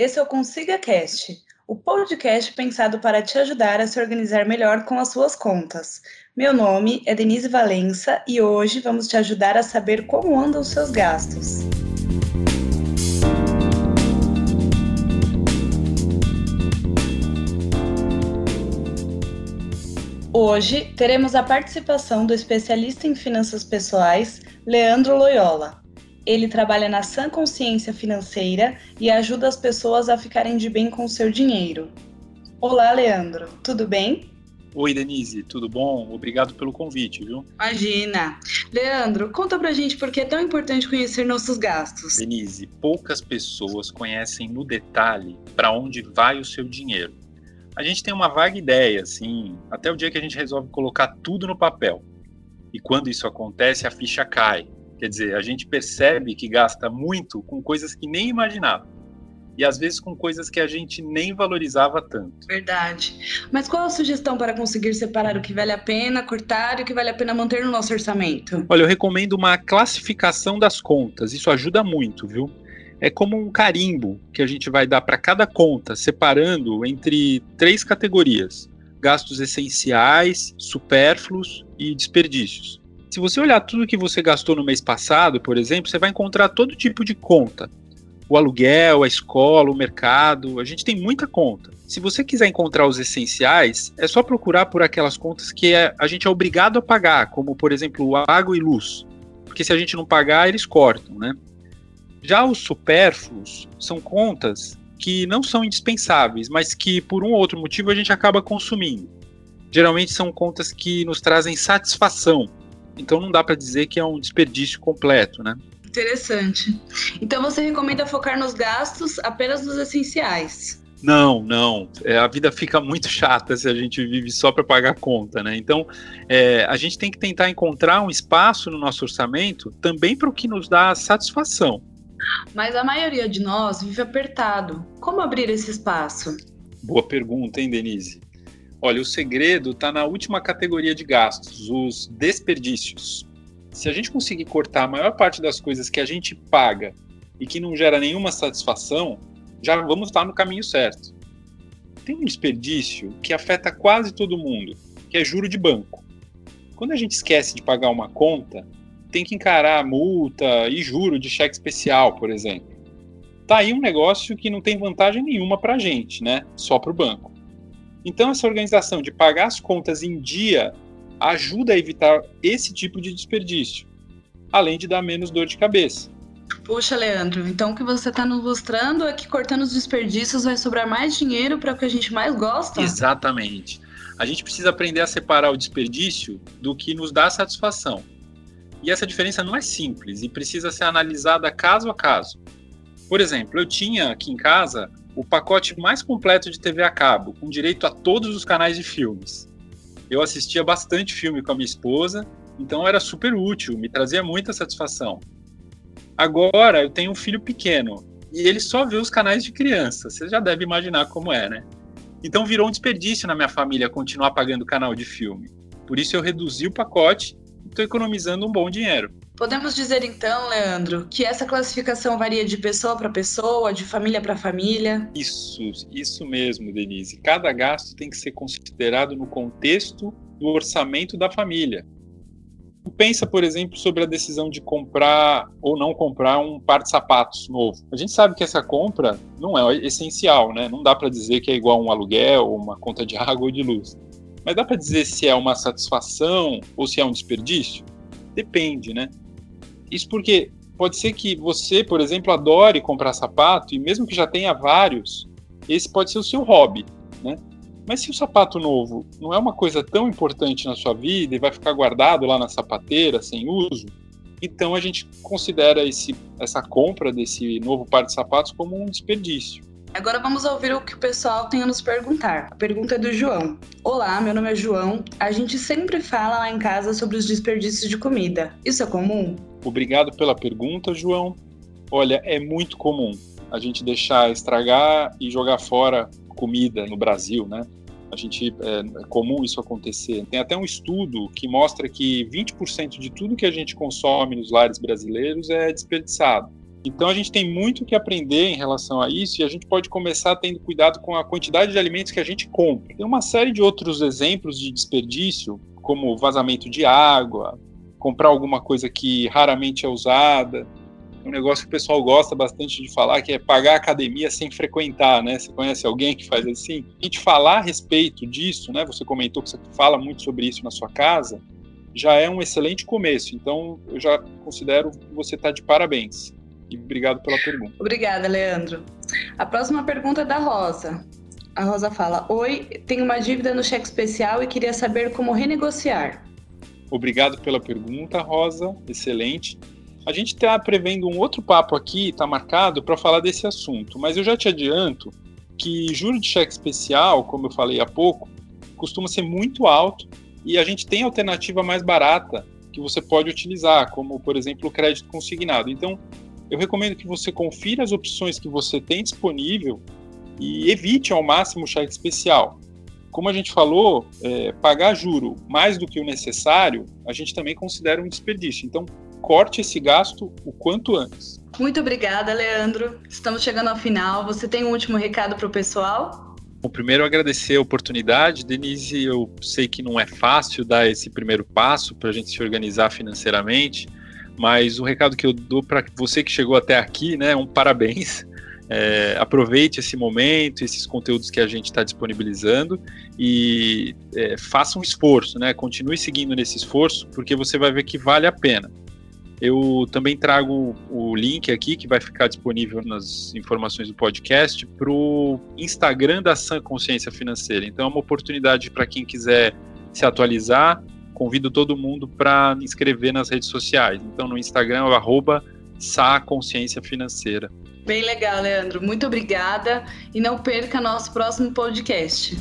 Esse é o Consiga Cast, o podcast pensado para te ajudar a se organizar melhor com as suas contas. Meu nome é Denise Valença e hoje vamos te ajudar a saber como andam os seus gastos. Hoje teremos a participação do especialista em finanças pessoais, Leandro Loyola. Ele trabalha na sã consciência financeira e ajuda as pessoas a ficarem de bem com o seu dinheiro. Olá, Leandro, tudo bem? Oi, Denise, tudo bom? Obrigado pelo convite, viu? Imagina. Leandro, conta pra gente por que é tão importante conhecer nossos gastos. Denise, poucas pessoas conhecem no detalhe para onde vai o seu dinheiro. A gente tem uma vaga ideia, assim, até o dia que a gente resolve colocar tudo no papel. E quando isso acontece, a ficha cai. Quer dizer, a gente percebe que gasta muito com coisas que nem imaginava. E às vezes com coisas que a gente nem valorizava tanto. Verdade. Mas qual a sugestão para conseguir separar o que vale a pena cortar e o que vale a pena manter no nosso orçamento? Olha, eu recomendo uma classificação das contas. Isso ajuda muito, viu? É como um carimbo que a gente vai dar para cada conta, separando entre três categorias: gastos essenciais, supérfluos e desperdícios. Se você olhar tudo que você gastou no mês passado, por exemplo, você vai encontrar todo tipo de conta. O aluguel, a escola, o mercado, a gente tem muita conta. Se você quiser encontrar os essenciais, é só procurar por aquelas contas que é, a gente é obrigado a pagar, como por exemplo água e luz. Porque se a gente não pagar, eles cortam, né? Já os supérfluos são contas que não são indispensáveis, mas que por um ou outro motivo a gente acaba consumindo. Geralmente são contas que nos trazem satisfação, então não dá para dizer que é um desperdício completo, né? Interessante. Então você recomenda focar nos gastos apenas nos essenciais? Não, não. É, a vida fica muito chata se a gente vive só para pagar conta, né? Então, é, a gente tem que tentar encontrar um espaço no nosso orçamento também para o que nos dá satisfação. Mas a maioria de nós vive apertado. Como abrir esse espaço? Boa pergunta, hein, Denise? Olha, o segredo está na última categoria de gastos, os desperdícios. Se a gente conseguir cortar a maior parte das coisas que a gente paga e que não gera nenhuma satisfação, já vamos estar no caminho certo. Tem um desperdício que afeta quase todo mundo, que é juro de banco. Quando a gente esquece de pagar uma conta, tem que encarar multa e juro de cheque especial, por exemplo. Tá aí um negócio que não tem vantagem nenhuma para a gente, né? Só para o banco. Então, essa organização de pagar as contas em dia ajuda a evitar esse tipo de desperdício, além de dar menos dor de cabeça. Puxa, Leandro, então o que você está nos mostrando é que cortando os desperdícios vai sobrar mais dinheiro para o que a gente mais gosta? Exatamente. A gente precisa aprender a separar o desperdício do que nos dá satisfação. E essa diferença não é simples e precisa ser analisada caso a caso. Por exemplo, eu tinha aqui em casa o pacote mais completo de TV a cabo, com direito a todos os canais de filmes. Eu assistia bastante filme com a minha esposa, então era super útil, me trazia muita satisfação. Agora eu tenho um filho pequeno e ele só vê os canais de criança, você já deve imaginar como é, né? Então virou um desperdício na minha família continuar pagando canal de filme. Por isso eu reduzi o pacote e estou economizando um bom dinheiro. Podemos dizer então, Leandro, que essa classificação varia de pessoa para pessoa, de família para família? Isso, isso mesmo, Denise. Cada gasto tem que ser considerado no contexto do orçamento da família. Pensa, por exemplo, sobre a decisão de comprar ou não comprar um par de sapatos novo. A gente sabe que essa compra não é essencial, né? Não dá para dizer que é igual um aluguel, uma conta de água ou de luz. Mas dá para dizer se é uma satisfação ou se é um desperdício? Depende, né? Isso porque pode ser que você, por exemplo, adore comprar sapato e mesmo que já tenha vários, esse pode ser o seu hobby, né? Mas se o sapato novo não é uma coisa tão importante na sua vida e vai ficar guardado lá na sapateira sem uso, então a gente considera esse, essa compra desse novo par de sapatos como um desperdício. Agora vamos ouvir o que o pessoal tem a nos perguntar. A pergunta é do João. Olá, meu nome é João. A gente sempre fala lá em casa sobre os desperdícios de comida. Isso é comum? Obrigado pela pergunta, João. Olha, é muito comum a gente deixar estragar e jogar fora comida no Brasil, né? A gente é, é comum isso acontecer. Tem até um estudo que mostra que 20% de tudo que a gente consome nos lares brasileiros é desperdiçado. Então a gente tem muito que aprender em relação a isso e a gente pode começar tendo cuidado com a quantidade de alimentos que a gente compra. Tem uma série de outros exemplos de desperdício, como vazamento de água, comprar alguma coisa que raramente é usada. Um negócio que o pessoal gosta bastante de falar, que é pagar academia sem frequentar, né? Você conhece alguém que faz assim? A gente falar a respeito disso, né? Você comentou que você fala muito sobre isso na sua casa, já é um excelente começo. Então, eu já considero que você está de parabéns. E obrigado pela pergunta. Obrigada, Leandro. A próxima pergunta é da Rosa. A Rosa fala: Oi, tenho uma dívida no cheque especial e queria saber como renegociar. Obrigado pela pergunta, Rosa. Excelente. A gente está prevendo um outro papo aqui, está marcado para falar desse assunto, mas eu já te adianto que juro de cheque especial, como eu falei há pouco, costuma ser muito alto e a gente tem alternativa mais barata que você pode utilizar, como por exemplo o crédito consignado. Então, eu recomendo que você confira as opções que você tem disponível e evite ao máximo o cheque especial. Como a gente falou, é, pagar juro mais do que o necessário, a gente também considera um desperdício. Então, corte esse gasto o quanto antes. Muito obrigada, Leandro. Estamos chegando ao final. Você tem um último recado para o pessoal? Bom, primeiro agradecer a oportunidade, Denise. Eu sei que não é fácil dar esse primeiro passo para a gente se organizar financeiramente, mas o recado que eu dou para você que chegou até aqui, né, um parabéns. É, aproveite esse momento, esses conteúdos que a gente está disponibilizando e é, faça um esforço, né? Continue seguindo nesse esforço, porque você vai ver que vale a pena. Eu também trago o link aqui, que vai ficar disponível nas informações do podcast, para o Instagram da San Consciência Financeira. Então é uma oportunidade para quem quiser se atualizar. Convido todo mundo para inscrever nas redes sociais. Então no Instagram é Consciência Financeira. Bem legal, Leandro. Muito obrigada e não perca nosso próximo podcast.